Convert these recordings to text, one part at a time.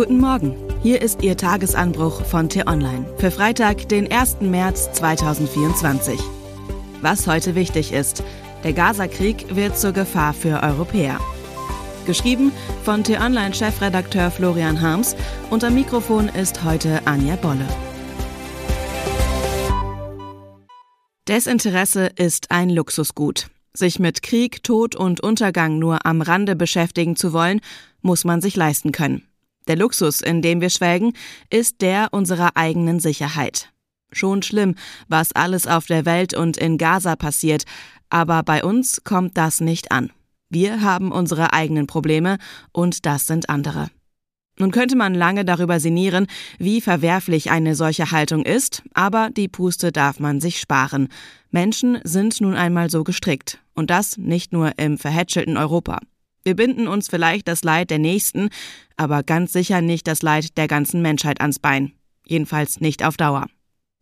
Guten Morgen. Hier ist Ihr Tagesanbruch von T-Online für Freitag, den 1. März 2024. Was heute wichtig ist: Der Gaza-Krieg wird zur Gefahr für Europäer. Geschrieben von T-Online-Chefredakteur Florian Harms und am Mikrofon ist heute Anja Bolle. Desinteresse ist ein Luxusgut. Sich mit Krieg, Tod und Untergang nur am Rande beschäftigen zu wollen, muss man sich leisten können. Der Luxus, in dem wir schwelgen, ist der unserer eigenen Sicherheit. Schon schlimm, was alles auf der Welt und in Gaza passiert, aber bei uns kommt das nicht an. Wir haben unsere eigenen Probleme und das sind andere. Nun könnte man lange darüber sinnieren, wie verwerflich eine solche Haltung ist, aber die Puste darf man sich sparen. Menschen sind nun einmal so gestrickt. Und das nicht nur im verhätschelten Europa. Wir binden uns vielleicht das Leid der Nächsten, aber ganz sicher nicht das Leid der ganzen Menschheit ans Bein. Jedenfalls nicht auf Dauer.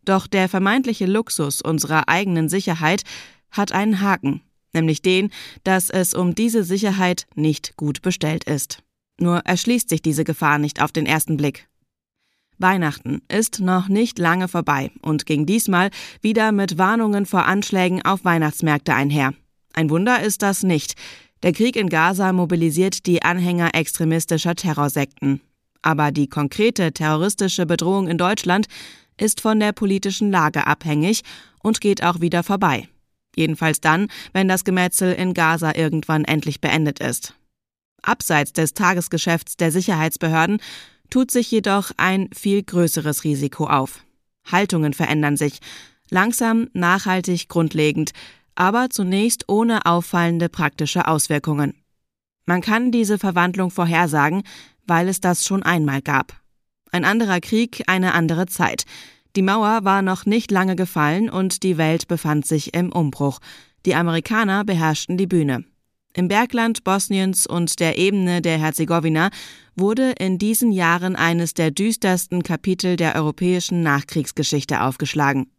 Doch der vermeintliche Luxus unserer eigenen Sicherheit hat einen Haken, nämlich den, dass es um diese Sicherheit nicht gut bestellt ist. Nur erschließt sich diese Gefahr nicht auf den ersten Blick. Weihnachten ist noch nicht lange vorbei und ging diesmal wieder mit Warnungen vor Anschlägen auf Weihnachtsmärkte einher. Ein Wunder ist das nicht, der Krieg in Gaza mobilisiert die Anhänger extremistischer Terrorsekten. Aber die konkrete terroristische Bedrohung in Deutschland ist von der politischen Lage abhängig und geht auch wieder vorbei. Jedenfalls dann, wenn das Gemetzel in Gaza irgendwann endlich beendet ist. Abseits des Tagesgeschäfts der Sicherheitsbehörden tut sich jedoch ein viel größeres Risiko auf. Haltungen verändern sich, langsam, nachhaltig, grundlegend, aber zunächst ohne auffallende praktische Auswirkungen. Man kann diese Verwandlung vorhersagen, weil es das schon einmal gab. Ein anderer Krieg, eine andere Zeit. Die Mauer war noch nicht lange gefallen und die Welt befand sich im Umbruch. Die Amerikaner beherrschten die Bühne. Im Bergland Bosniens und der Ebene der Herzegowina wurde in diesen Jahren eines der düstersten Kapitel der europäischen Nachkriegsgeschichte aufgeschlagen.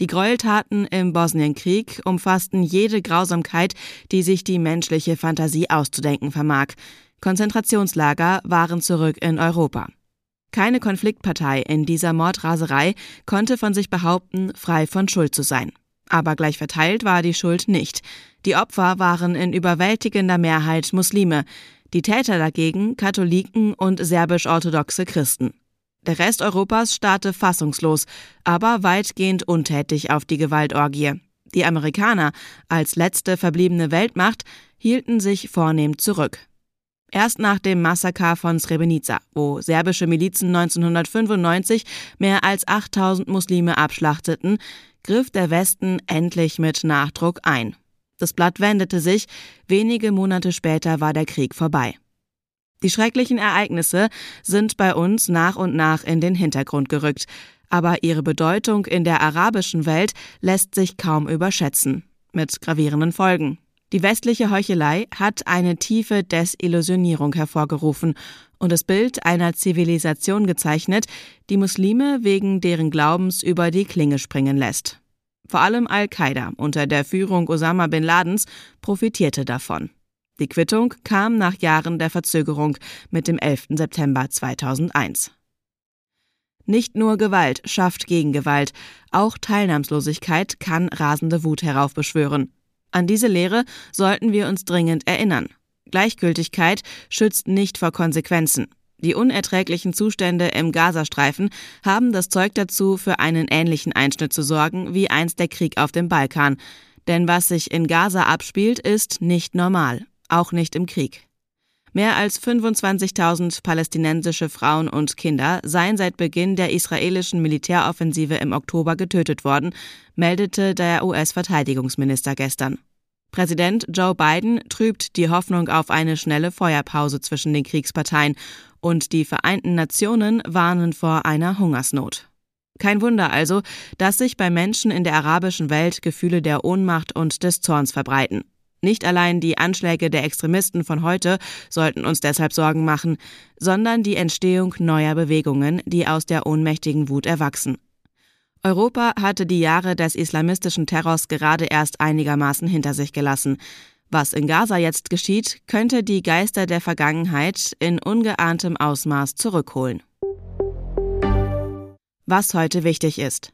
Die Gräueltaten im Bosnienkrieg umfassten jede Grausamkeit, die sich die menschliche Fantasie auszudenken vermag. Konzentrationslager waren zurück in Europa. Keine Konfliktpartei in dieser Mordraserei konnte von sich behaupten, frei von Schuld zu sein. Aber gleich verteilt war die Schuld nicht. Die Opfer waren in überwältigender Mehrheit Muslime, die Täter dagegen Katholiken und serbisch-orthodoxe Christen. Der Rest Europas starrte fassungslos, aber weitgehend untätig auf die Gewaltorgie. Die Amerikaner, als letzte verbliebene Weltmacht, hielten sich vornehm zurück. Erst nach dem Massaker von Srebrenica, wo serbische Milizen 1995 mehr als 8000 Muslime abschlachteten, griff der Westen endlich mit Nachdruck ein. Das Blatt wendete sich, wenige Monate später war der Krieg vorbei. Die schrecklichen Ereignisse sind bei uns nach und nach in den Hintergrund gerückt, aber ihre Bedeutung in der arabischen Welt lässt sich kaum überschätzen, mit gravierenden Folgen. Die westliche Heuchelei hat eine tiefe Desillusionierung hervorgerufen und das Bild einer Zivilisation gezeichnet, die Muslime wegen deren Glaubens über die Klinge springen lässt. Vor allem Al-Qaida unter der Führung Osama bin Ladens profitierte davon. Die Quittung kam nach Jahren der Verzögerung mit dem 11. September 2001. Nicht nur Gewalt schafft Gegengewalt, auch Teilnahmslosigkeit kann rasende Wut heraufbeschwören. An diese Lehre sollten wir uns dringend erinnern. Gleichgültigkeit schützt nicht vor Konsequenzen. Die unerträglichen Zustände im Gazastreifen haben das Zeug dazu, für einen ähnlichen Einschnitt zu sorgen wie einst der Krieg auf dem Balkan. Denn was sich in Gaza abspielt, ist nicht normal auch nicht im Krieg. Mehr als 25.000 palästinensische Frauen und Kinder seien seit Beginn der israelischen Militäroffensive im Oktober getötet worden, meldete der US-Verteidigungsminister gestern. Präsident Joe Biden trübt die Hoffnung auf eine schnelle Feuerpause zwischen den Kriegsparteien und die Vereinten Nationen warnen vor einer Hungersnot. Kein Wunder also, dass sich bei Menschen in der arabischen Welt Gefühle der Ohnmacht und des Zorns verbreiten. Nicht allein die Anschläge der Extremisten von heute sollten uns deshalb Sorgen machen, sondern die Entstehung neuer Bewegungen, die aus der ohnmächtigen Wut erwachsen. Europa hatte die Jahre des islamistischen Terrors gerade erst einigermaßen hinter sich gelassen. Was in Gaza jetzt geschieht, könnte die Geister der Vergangenheit in ungeahntem Ausmaß zurückholen. Was heute wichtig ist.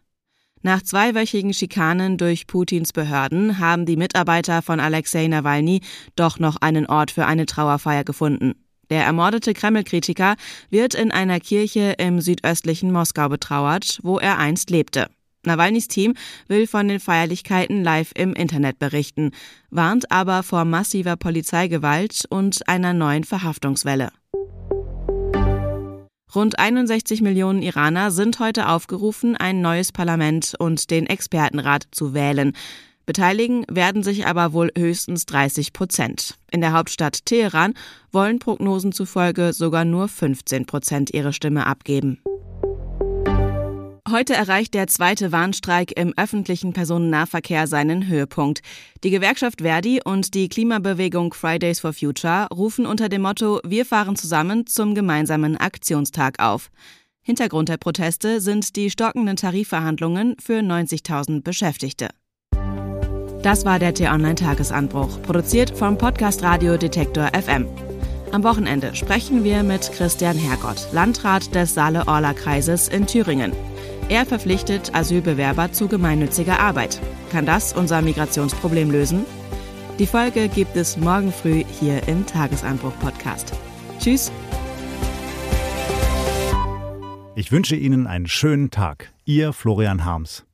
Nach zweiwöchigen Schikanen durch Putins Behörden haben die Mitarbeiter von Alexei Nawalny doch noch einen Ort für eine Trauerfeier gefunden. Der ermordete Kreml-Kritiker wird in einer Kirche im südöstlichen Moskau betrauert, wo er einst lebte. Nawalnys Team will von den Feierlichkeiten live im Internet berichten, warnt aber vor massiver Polizeigewalt und einer neuen Verhaftungswelle. Rund 61 Millionen Iraner sind heute aufgerufen, ein neues Parlament und den Expertenrat zu wählen. Beteiligen werden sich aber wohl höchstens 30 Prozent. In der Hauptstadt Teheran wollen Prognosen zufolge sogar nur 15 Prozent ihre Stimme abgeben. Heute erreicht der zweite Warnstreik im öffentlichen Personennahverkehr seinen Höhepunkt. Die Gewerkschaft Verdi und die Klimabewegung Fridays for Future rufen unter dem Motto Wir fahren zusammen zum gemeinsamen Aktionstag auf. Hintergrund der Proteste sind die stockenden Tarifverhandlungen für 90.000 Beschäftigte. Das war der T-Online-Tagesanbruch, produziert vom Podcast Radio Detektor FM. Am Wochenende sprechen wir mit Christian Hergott, Landrat des Saale-Orla-Kreises in Thüringen. Er verpflichtet Asylbewerber zu gemeinnütziger Arbeit. Kann das unser Migrationsproblem lösen? Die Folge gibt es morgen früh hier im Tagesanbruch-Podcast. Tschüss. Ich wünsche Ihnen einen schönen Tag. Ihr Florian Harms.